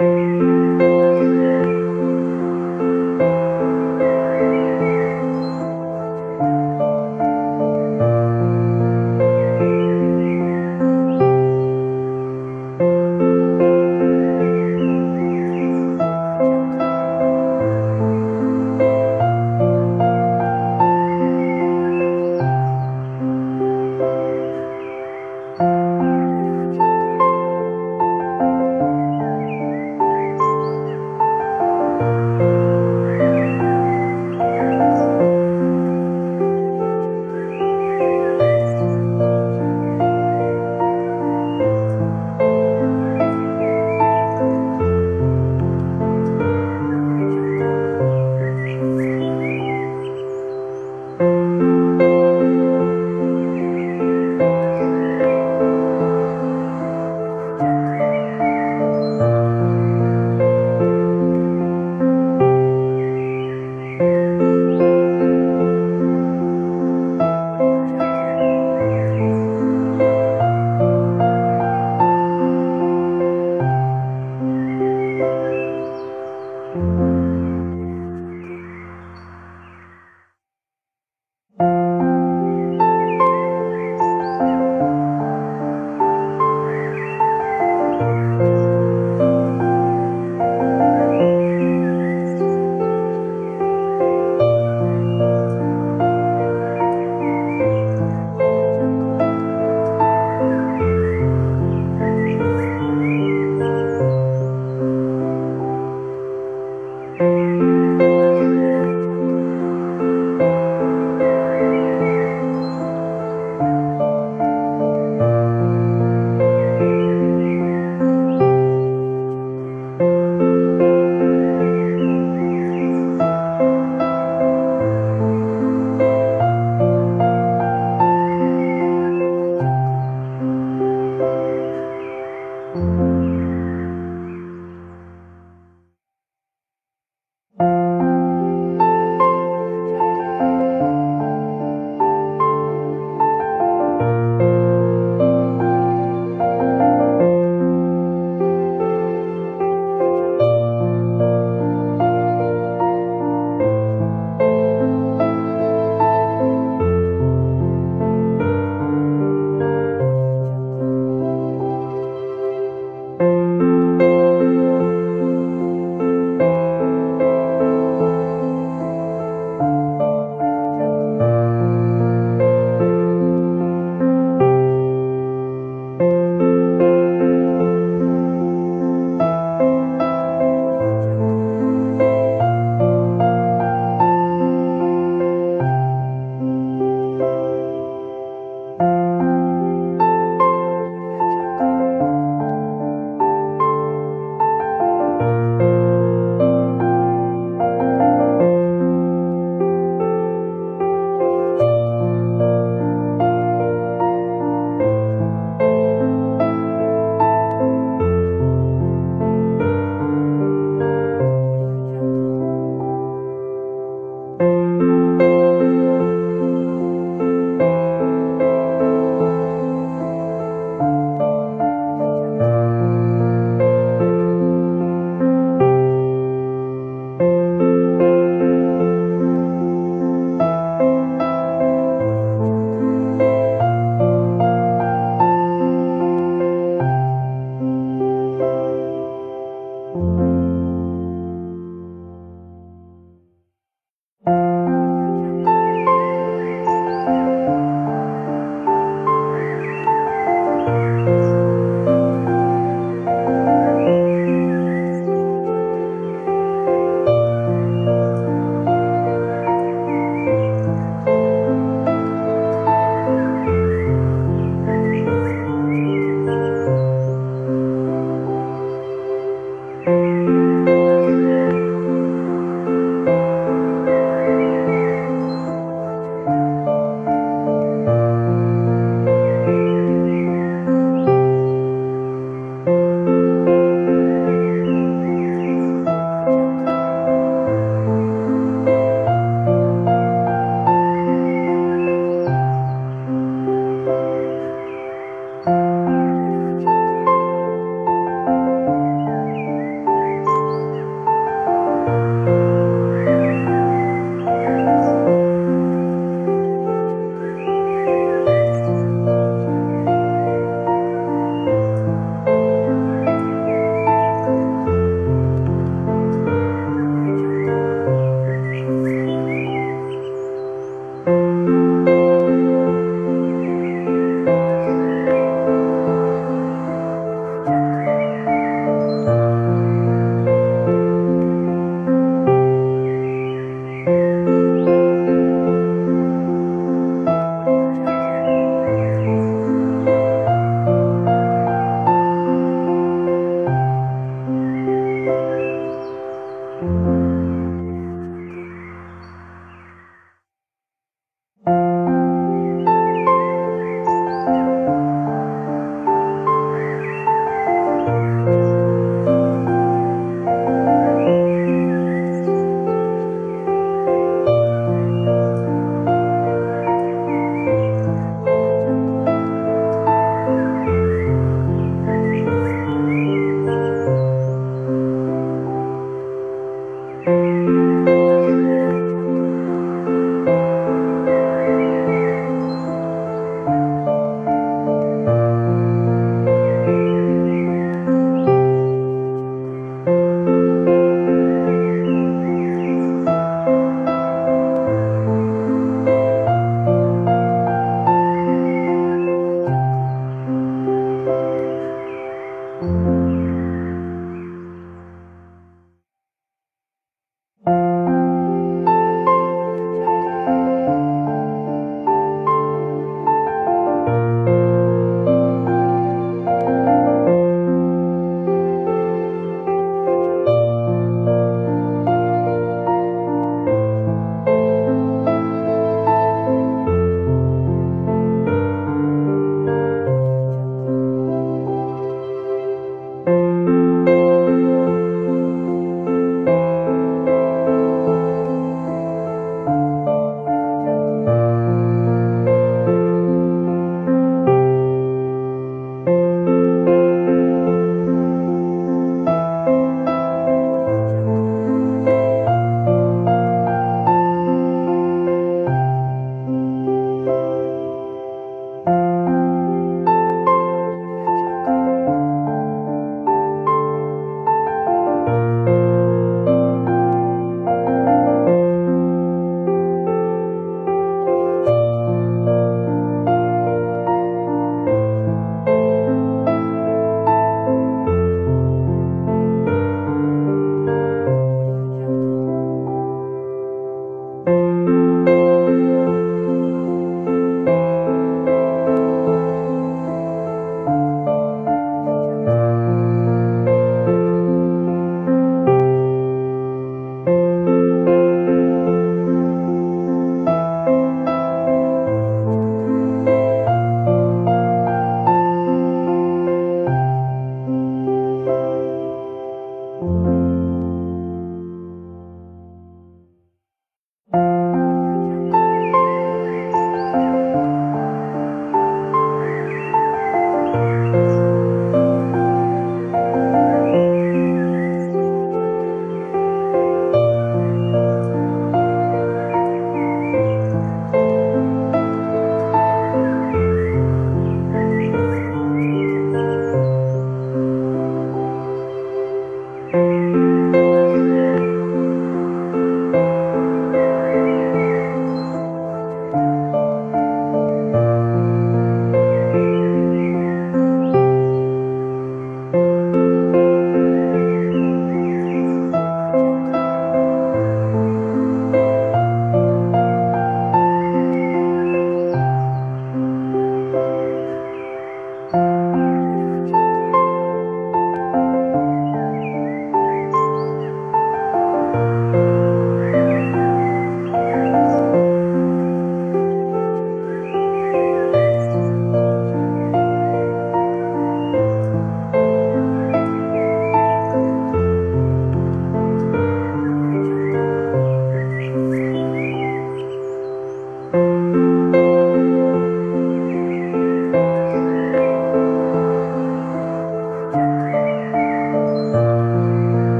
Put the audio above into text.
Música